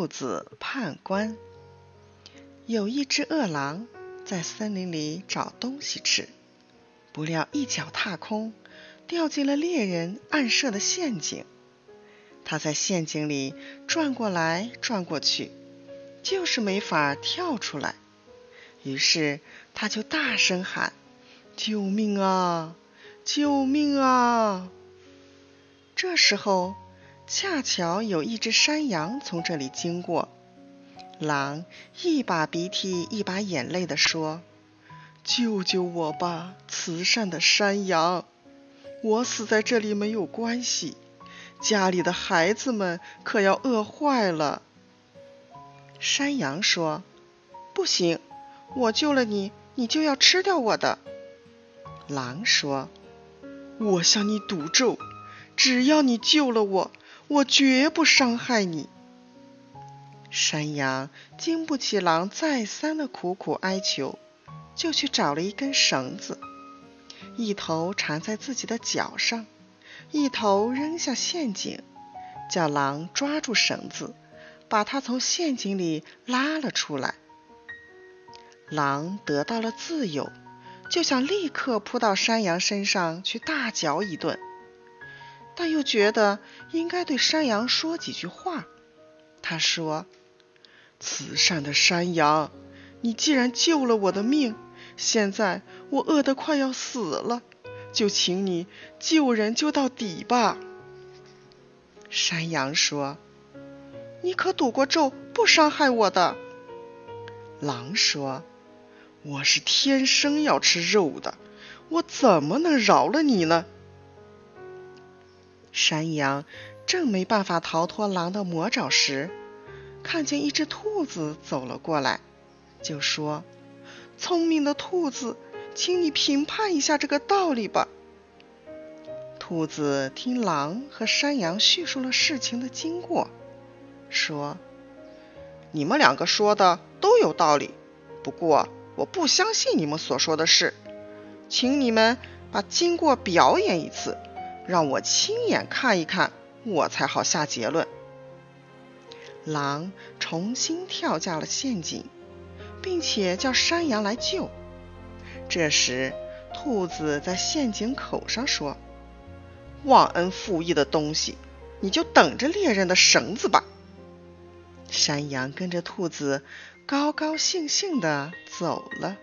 兔子判官。有一只饿狼在森林里找东西吃，不料一脚踏空，掉进了猎人暗设的陷阱。他在陷阱里转过来转过去，就是没法跳出来。于是他就大声喊：“救命啊！救命啊！”这时候，恰巧有一只山羊从这里经过。狼一把鼻涕一把眼泪地说：“救救我吧，慈善的山羊！我死在这里没有关系，家里的孩子们可要饿坏了。”山羊说：“不行，我救了你，你就要吃掉我的。”狼说：“我向你赌咒。”只要你救了我，我绝不伤害你。山羊经不起狼再三的苦苦哀求，就去找了一根绳子，一头缠在自己的脚上，一头扔下陷阱，叫狼抓住绳子，把它从陷阱里拉了出来。狼得到了自由，就想立刻扑到山羊身上去大嚼一顿。但又觉得应该对山羊说几句话。他说：“慈善的山羊，你既然救了我的命，现在我饿得快要死了，就请你救人救到底吧。”山羊说：“你可赌过咒，不伤害我的。”狼说：“我是天生要吃肉的，我怎么能饶了你呢？”山羊正没办法逃脱狼的魔爪时，看见一只兔子走了过来，就说：“聪明的兔子，请你评判一下这个道理吧。”兔子听狼和山羊叙述了事情的经过，说：“你们两个说的都有道理，不过我不相信你们所说的事，请你们把经过表演一次。”让我亲眼看一看，我才好下结论。狼重新跳下了陷阱，并且叫山羊来救。这时，兔子在陷阱口上说：“忘恩负义的东西，你就等着猎人的绳子吧。”山羊跟着兔子，高高兴兴地走了。